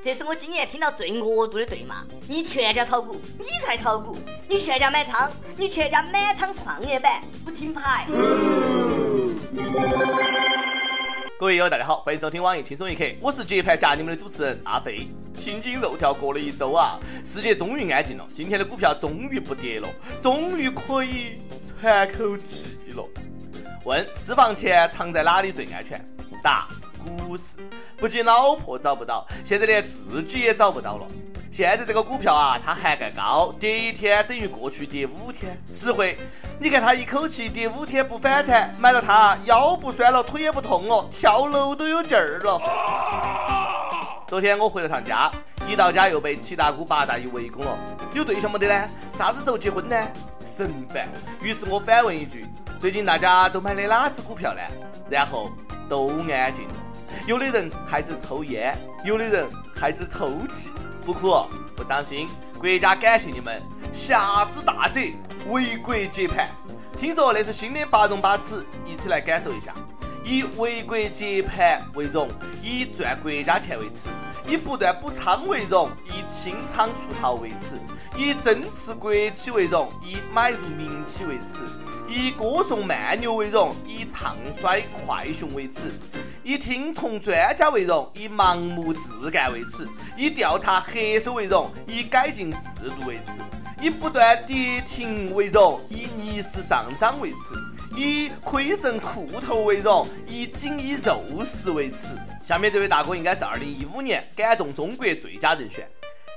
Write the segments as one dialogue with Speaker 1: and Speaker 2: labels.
Speaker 1: 这是我今年听到最恶毒的对骂。你全家炒股，你才炒股；你全家买仓，你全家满仓创业板，不停牌。
Speaker 2: 各位友，大家好，欢迎收听网易轻松一刻，我是接盘侠，你们的主持人阿飞。心惊肉跳过了一周啊，世界终于安静了，今天的股票终于不跌了，终于可以喘口气了。问私房钱藏在哪里最安全？答：股市。不仅老婆找不到，现在连自己也找不到了。现在这个股票啊，它涵盖高，跌一天等于过去跌五天，实惠。你看它一口气跌五天不反弹，买了它腰不酸了，腿也不痛了，跳楼都有劲儿了。昨天我回了趟家，一到家又被七大姑八大姨围攻了。有对象没得呢？啥子时候结婚呢？神烦。于是我反问一句：最近大家都买的哪只股票呢？然后都安静了。有的人开始抽烟，有的人开始抽泣。不哭不伤心，国家感谢你们，侠之大者为国接盘。听说那是新的八荣八耻，一起来感受一下：以为国接盘为荣，以赚国家钱为耻；以不断补仓为荣，以清仓出逃为耻；以增持国企为荣，以买入民企为耻；以歌颂慢牛为荣，以唱衰快熊为耻。以听从专家为荣，以盲目自干为耻；以调查黑手为荣，以改进制度为耻；以不断跌停为荣，以逆势上涨为耻；以亏损裤头为荣，以紧衣肉食为耻。下面这位大哥应该是二零一五年感动中国最佳人选。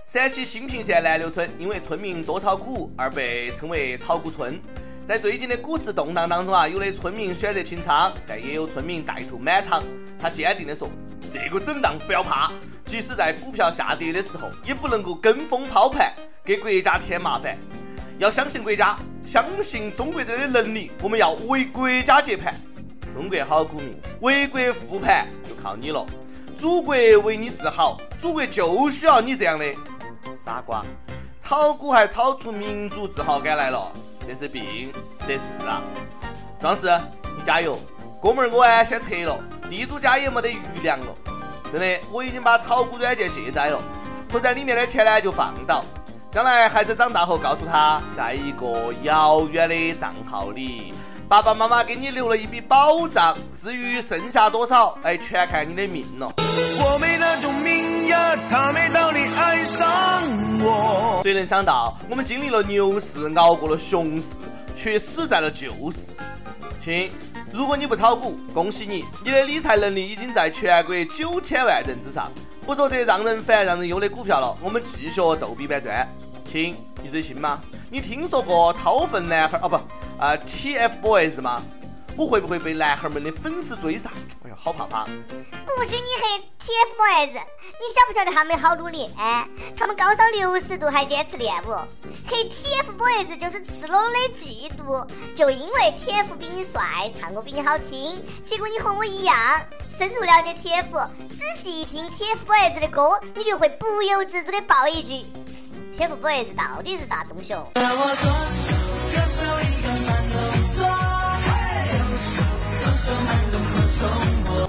Speaker 2: 陕西兴平县南流村因为村民多炒股而被称为炒股村。在最近的股市动荡当中啊，有的村民选择清仓，但也有村民带头满仓。他坚定地说：“这个震荡不要怕，即使在股票下跌的时候，也不能够跟风抛盘，给国家添麻烦。要相信国家，相信中国人的能力，我们要为国家接盘。中国好股民，为国复盘就靠你了。祖国为你自豪，祖国就需要你这样的傻瓜。炒股还炒出民族自豪感来了。”这是病得治啊！壮士，你加油！哥们儿，我哎先撤了，地主家也没得余粮了。真的，我已经把炒股软件卸载了，投在里面的钱呢就放倒。将来孩子长大后，告诉他，在一个遥远的账号里，爸爸妈妈给你留了一笔保障。至于剩下多少，哎，全看你的命了。我没那种命呀，他没道理爱上我。谁能想到，我们经历了牛市，熬过了熊市，却死在了旧市。亲，如果你不炒股，恭喜你，你的理财能力已经在全国九千万人之上。不说这让人烦、让人忧的股票了，我们继续逗比搬砖。亲，你追星吗？你听说过掏粪男孩哦不啊 TFBOYS 吗？我会不会被男孩们的粉丝追杀？哎呀，好怕怕！
Speaker 3: 不许你黑 TFBOYS！你晓不晓得他们好努力？哎，他们高烧六十度还坚持练舞。黑 TFBOYS 就是赤裸裸的嫉妒，就因为 TF 比你帅，唱歌比你好听，结果你和我一样。深入了解 TF，仔细一听 TFBOYS 的歌，你就会不由自主的爆一句：TFBOYS 到底是啥东西哦？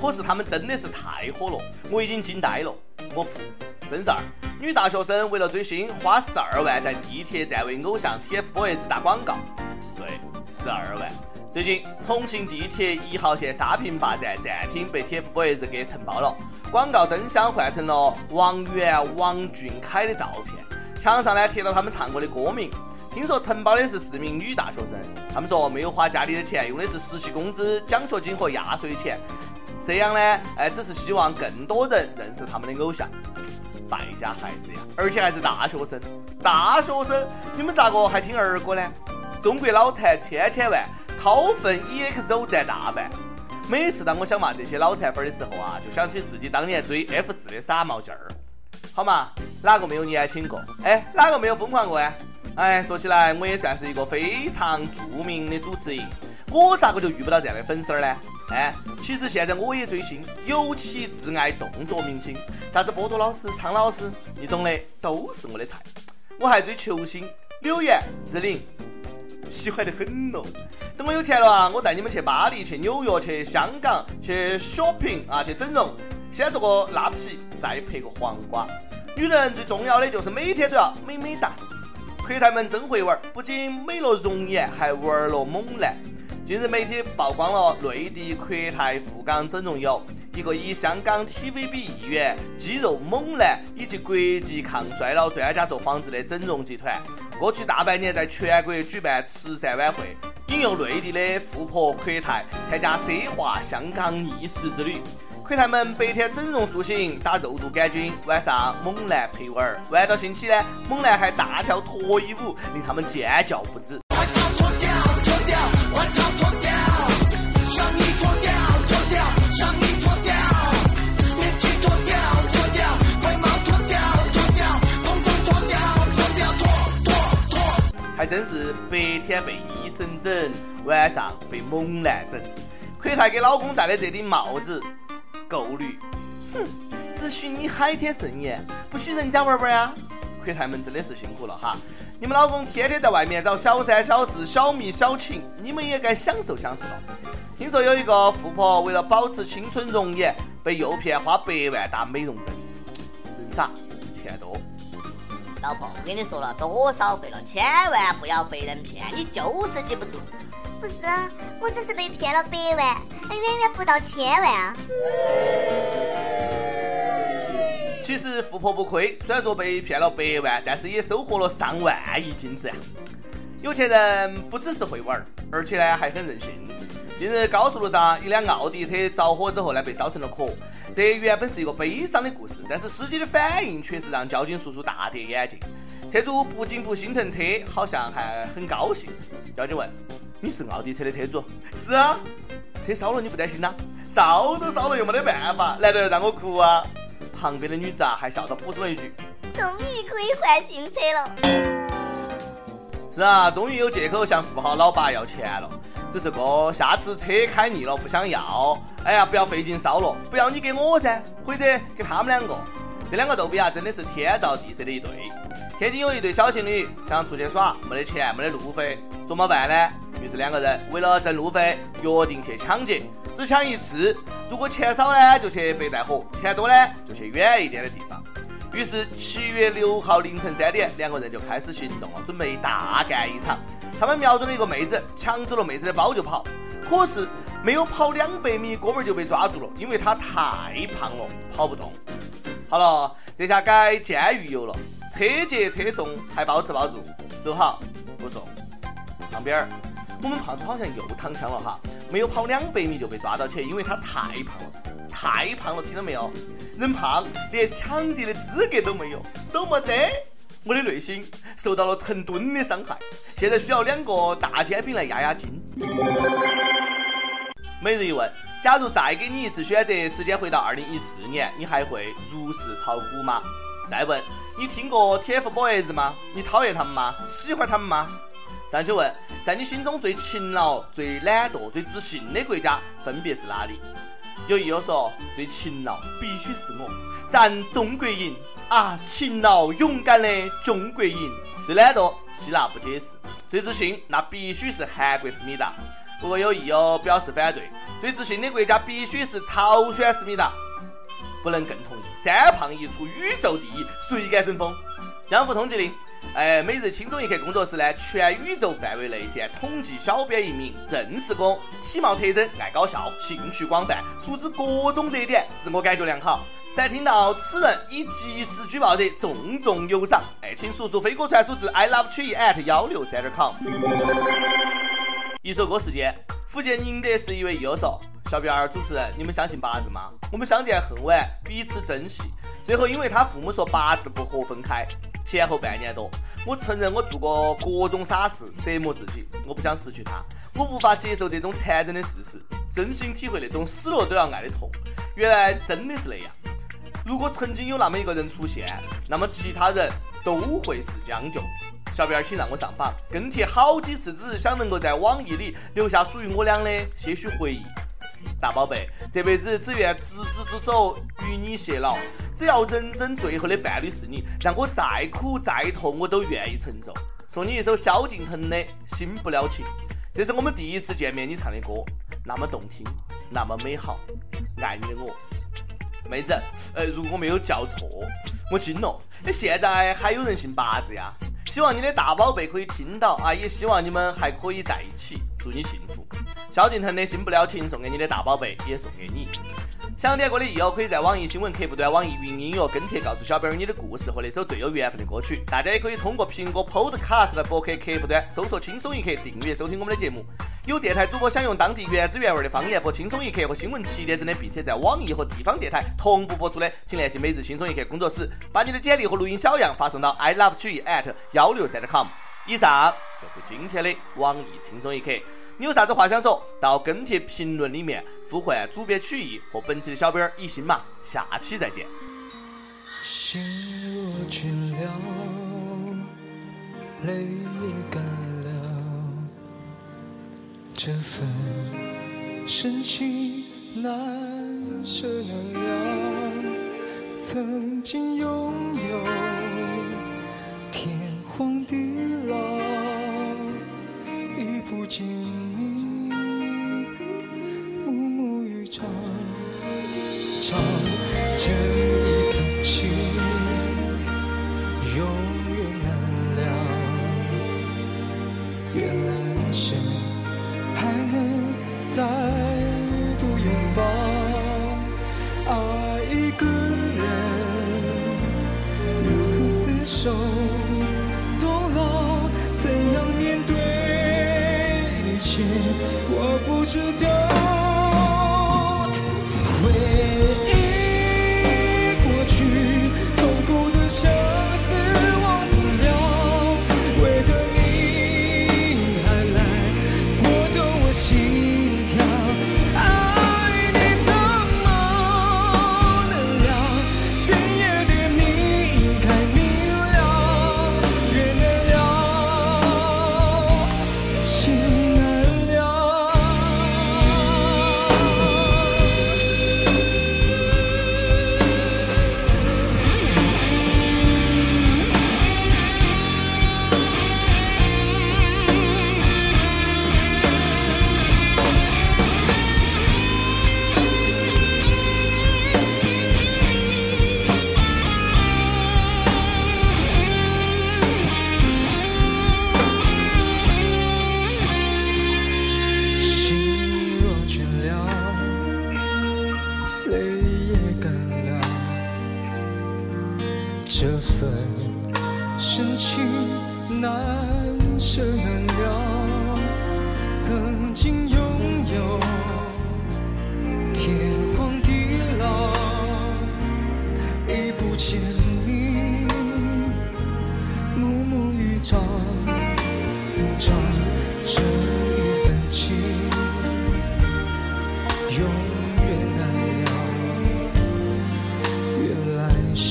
Speaker 2: 可是他们真的是太火了，我已经惊呆了。我服，真事儿。女大学生为了追星，花十二万在地铁站为偶像 TFBOYS 打广告。对，十二万。最近重庆地铁一号线沙坪坝站站厅被 TFBOYS 给承包了，广告灯箱换成了王源、王俊凯的照片，墙上呢贴了他们唱过的歌名。听说承包的是四名女大学生，他们说没有花家里的钱，用的是实习工资、奖学金和压岁钱。这样呢，哎，只是希望更多人认识他们的偶像。败家孩子呀，而且还是大学生。大学生，你们咋个还听儿歌呢？中国脑残千千万，掏粪 EXO 占大半。每次当我想骂这些脑残粉的时候啊，就想起自己当年追 F 四的傻冒劲儿。好嘛，哪个没有年轻过？哎，哪个没有疯狂过啊？哎，说起来，我也算是一个非常著名的主持人，我咋个就遇不到这样的粉丝儿呢？哎，其实现在我也追星，尤其挚爱动作明星，啥子波多老师、苍老师，你懂的，都是我的菜。我还追球星柳岩、志玲，喜欢的很咯。等我有钱了啊，我带你们去巴黎、去纽约、去香港、去 shopping 啊，去整容。先做个拉皮，再配个黄瓜。女人最重要的就是每天都要美美哒。阔太们真会玩，不仅美了容颜，还玩了猛男。近日媒体曝光了内地阔太富港整容有一个以香港 TVB 艺员、肌肉猛男以及国际抗衰老专家做幌子的整容集团，过去大半年在全国举办慈善晚会，引诱内地的富婆阔太参加奢华香港逆时之旅。阔太们白天整容塑形，打肉毒杆菌，晚上猛男陪玩儿。玩到兴起呢，猛男还大跳脱衣舞，令他们尖叫不止。还真是白天被医生整，晚上被猛男整。阔太给老公戴的这顶帽子，够绿。哼，只许你海天盛宴，不许人家玩玩呀。阔太们真的是辛苦了哈！你们老公天天在外面找小三小四、小蜜小情，你们也该享受享受了。听说有一个富婆为了保持青春容颜，被诱骗花百万打美容针，人傻钱多。
Speaker 1: 老婆，我跟你说了多少回了，千万不要被人骗，你就是记不住。
Speaker 3: 不是，我只是被骗了百万，还远远不到千万啊。
Speaker 2: 其实富婆不亏，虽然说被骗了百万，但是也收获了上万亿金子。有钱人不只是会玩，而且呢还很任性。近日高速路上一辆奥迪车着火之后呢，被烧成了壳。这原本是一个悲伤的故事，但是司机的反应却是让交警叔叔大跌眼镜。车主不仅不心疼车，好像还很高兴。交警问：“你是奥迪车的车主？”“是啊。”“车烧了你不担心呐？”“烧都烧了又没得办法，难道要让我哭啊？”旁边的女子啊还笑着补充了一句：“
Speaker 3: 终于可以换新车了。”
Speaker 2: 是啊，终于有借口向富豪老爸要钱了。只是哥，下次车开腻了不想要，哎呀，不要费劲烧了，不要你给我噻，或者给他们两个。这两个逗比啊，真的是天造地设的一对。天津有一对小情侣想出去耍，没得钱，没得路费，怎么办呢？于是两个人为了挣路费，约定去抢劫，只抢一次。如果钱少呢，就去北戴河；钱多呢，就去远一点的地方。于是七月六号凌晨三点，两个人就开始行动了，准备大干一场。他们瞄准了一个妹子，抢走了妹子的包就跑。可是没有跑两百米，哥们就被抓住了，因为他太胖了，跑不动。好了，这下该监狱游了，车接车送，还包吃包住。走好，不送。旁边儿，我们胖子好像又躺枪了哈，没有跑两百米就被抓到起，因为他太胖了，太胖了，听到没有？人胖连抢劫的资格都没有，都没得。我的内心受到了成吨的伤害，现在需要两个大煎饼来压压惊。每日一问：假如再给你一次选择，时间回到二零一四年，你还会如实炒股吗？再问：你听过 TFBOYS 吗？你讨厌他们吗？喜欢他们吗？上去问：在你心中最勤劳、最懒惰、最自信的国家分别是哪里？有益友说：最勤劳必须是我。咱中国赢啊！勤劳勇敢的中国赢。最懒惰，希腊不解释。最自信，那必须是韩国思密达。不过有益友表示反对，最自信的国家必须是朝鲜思密达。不能更同意。三胖一出，宇宙第一，谁敢争锋？江湖通缉令。哎，每日轻松一刻工作室呢，全宇宙范围内现统计小编一名，正式工，体貌特征爱搞笑，兴趣广泛，熟知各种热点，自我感觉良好。在听到此人已及时举报者，重重有赏。哎，请叔叔飞鸽传书至 i love 曲艺 at 幺六三点 com。一首歌时间，福建宁德市一位友说：“小编儿，主持人，你们相信八字吗？我们相见恨晚，彼此珍惜，最后因为他父母说八字不合分开。前后半年多，我承认我做过各种傻事，折磨自己。我不想失去他，我无法接受这种残忍的事实，真心体会那种死了都要爱的痛。原来真的是那样。”如果曾经有那么一个人出现，那么其他人都会是将就。小编，请让我上榜，跟帖好几次，只是想能够在网易里留下属于我俩的些许回忆。大宝贝，这辈子只愿执子之手，与你偕老。只要人生最后的伴侣是你，让我再苦再痛，我都愿意承受。送你一首萧敬腾的《新不了情》，这是我们第一次见面，你唱的歌，那么动听，那么美好，爱你的我。妹子，呃，如果我没有叫错，我惊了，那现在还有人姓八字呀？希望你的大宝贝可以听到啊，也希望你们还可以在一起，祝你幸福。萧敬腾的《新不了情》送给你的大宝贝，也送给你。想点歌的益友可以在网易新闻客户端、网易云音乐跟帖告诉小编你的故事和那首最有缘分的歌曲。大家也可以通过苹果 Podcast 的博客客户端搜索“轻松一刻”订阅收听我们的节目。有电台主播想用当地原汁原味的方言播《轻松一刻》和新闻七点整的，并且在网易和地方电台同步播出的，请联系每日轻松一刻工作室，把你的简历和录音小样发送到 i love 曲艺 at 幺六三 com。以上就是今天的网易轻松一刻。你有啥子话想说？到跟帖评论里面呼唤主编曲艺和本期的小编一心嘛，下期再见。
Speaker 4: 心若倦了，泪也干了，这份深情难舍难了。曾经拥有天荒地老，不见你，暮暮与朝朝。这一份情，永远难了。愿来生还能再度拥抱。爱一个人，如何厮守是坚沐浴着，长这一份情，永远难了。愿来生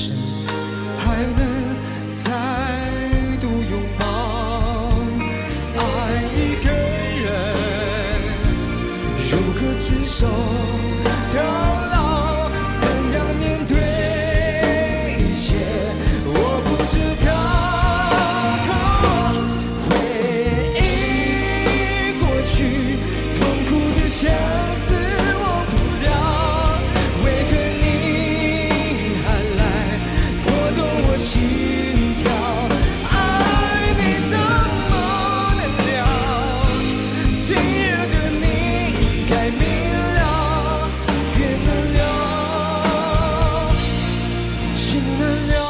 Speaker 4: 还能再度拥抱，爱一个人，如何厮守？道。none